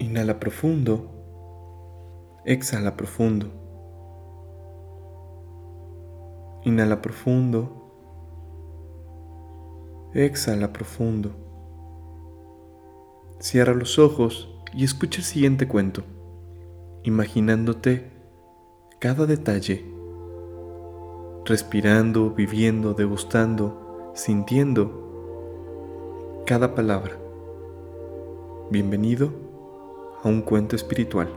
Inhala profundo. Exhala profundo. Inhala profundo. Exhala profundo. Cierra los ojos y escucha el siguiente cuento, imaginándote cada detalle, respirando, viviendo, degustando, sintiendo cada palabra. Bienvenido a un cuento espiritual.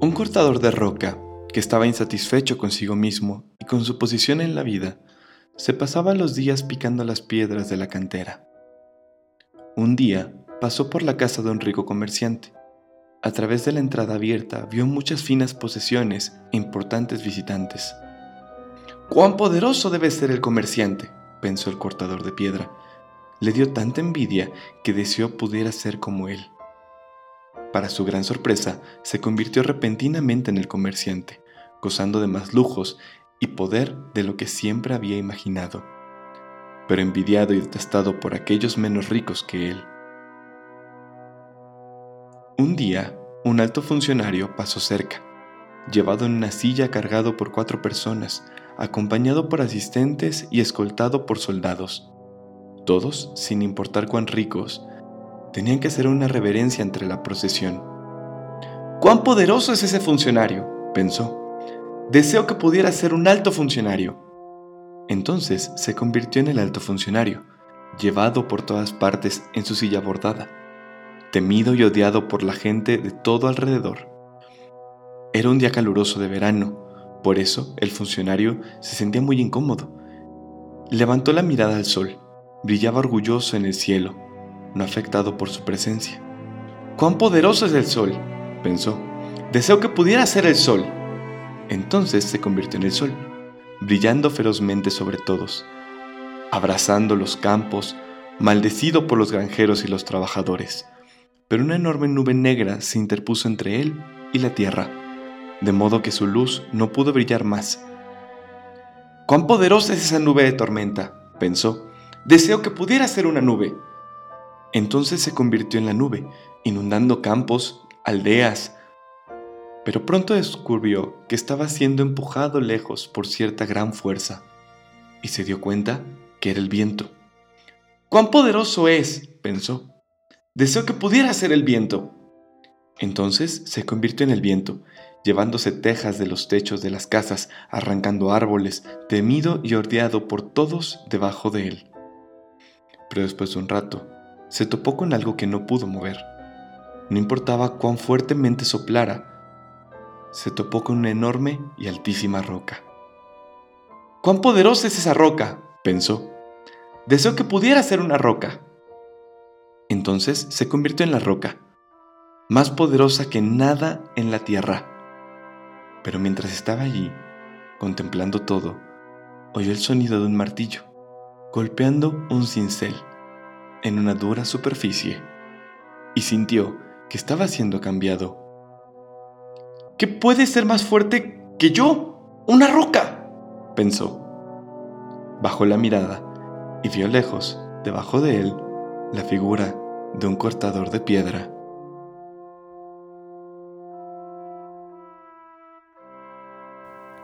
Un cortador de roca que estaba insatisfecho consigo mismo y con su posición en la vida, se pasaba los días picando las piedras de la cantera. Un día pasó por la casa de un rico comerciante. A través de la entrada abierta vio muchas finas posesiones e importantes visitantes. ¡Cuán poderoso debe ser el comerciante! Pensó el cortador de piedra. Le dio tanta envidia que deseó pudiera ser como él. Para su gran sorpresa, se convirtió repentinamente en el comerciante gozando de más lujos y poder de lo que siempre había imaginado, pero envidiado y detestado por aquellos menos ricos que él. Un día, un alto funcionario pasó cerca, llevado en una silla cargado por cuatro personas, acompañado por asistentes y escoltado por soldados. Todos, sin importar cuán ricos, tenían que hacer una reverencia entre la procesión. ¡Cuán poderoso es ese funcionario! pensó. Deseo que pudiera ser un alto funcionario. Entonces se convirtió en el alto funcionario, llevado por todas partes en su silla bordada, temido y odiado por la gente de todo alrededor. Era un día caluroso de verano, por eso el funcionario se sentía muy incómodo. Levantó la mirada al sol, brillaba orgulloso en el cielo, no afectado por su presencia. ¡Cuán poderoso es el sol! pensó. Deseo que pudiera ser el sol. Entonces se convirtió en el sol, brillando ferozmente sobre todos, abrazando los campos, maldecido por los granjeros y los trabajadores. Pero una enorme nube negra se interpuso entre él y la tierra, de modo que su luz no pudo brillar más. ¡Cuán poderosa es esa nube de tormenta! pensó. Deseo que pudiera ser una nube. Entonces se convirtió en la nube, inundando campos, aldeas, pero pronto descubrió que estaba siendo empujado lejos por cierta gran fuerza, y se dio cuenta que era el viento. ¡Cuán poderoso es! pensó. Deseo que pudiera ser el viento. Entonces se convirtió en el viento, llevándose tejas de los techos de las casas, arrancando árboles, temido y ordeado por todos debajo de él. Pero después de un rato, se topó con algo que no pudo mover. No importaba cuán fuertemente soplara, se topó con una enorme y altísima roca. ¡Cuán poderosa es esa roca! pensó. Deseo que pudiera ser una roca. Entonces se convirtió en la roca, más poderosa que nada en la tierra. Pero mientras estaba allí, contemplando todo, oyó el sonido de un martillo, golpeando un cincel en una dura superficie, y sintió que estaba siendo cambiado ¿Qué puede ser más fuerte que yo? ¡Una roca! pensó. Bajó la mirada y vio lejos, debajo de él, la figura de un cortador de piedra.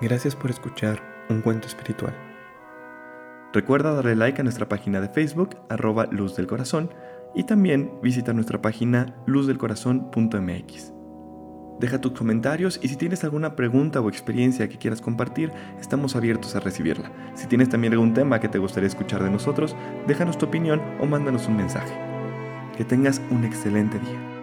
Gracias por escuchar un cuento espiritual. Recuerda darle like a nuestra página de Facebook, arroba Luz del Corazón, y también visita nuestra página luzdelcorazón.mx. Deja tus comentarios y si tienes alguna pregunta o experiencia que quieras compartir, estamos abiertos a recibirla. Si tienes también algún tema que te gustaría escuchar de nosotros, déjanos tu opinión o mándanos un mensaje. Que tengas un excelente día.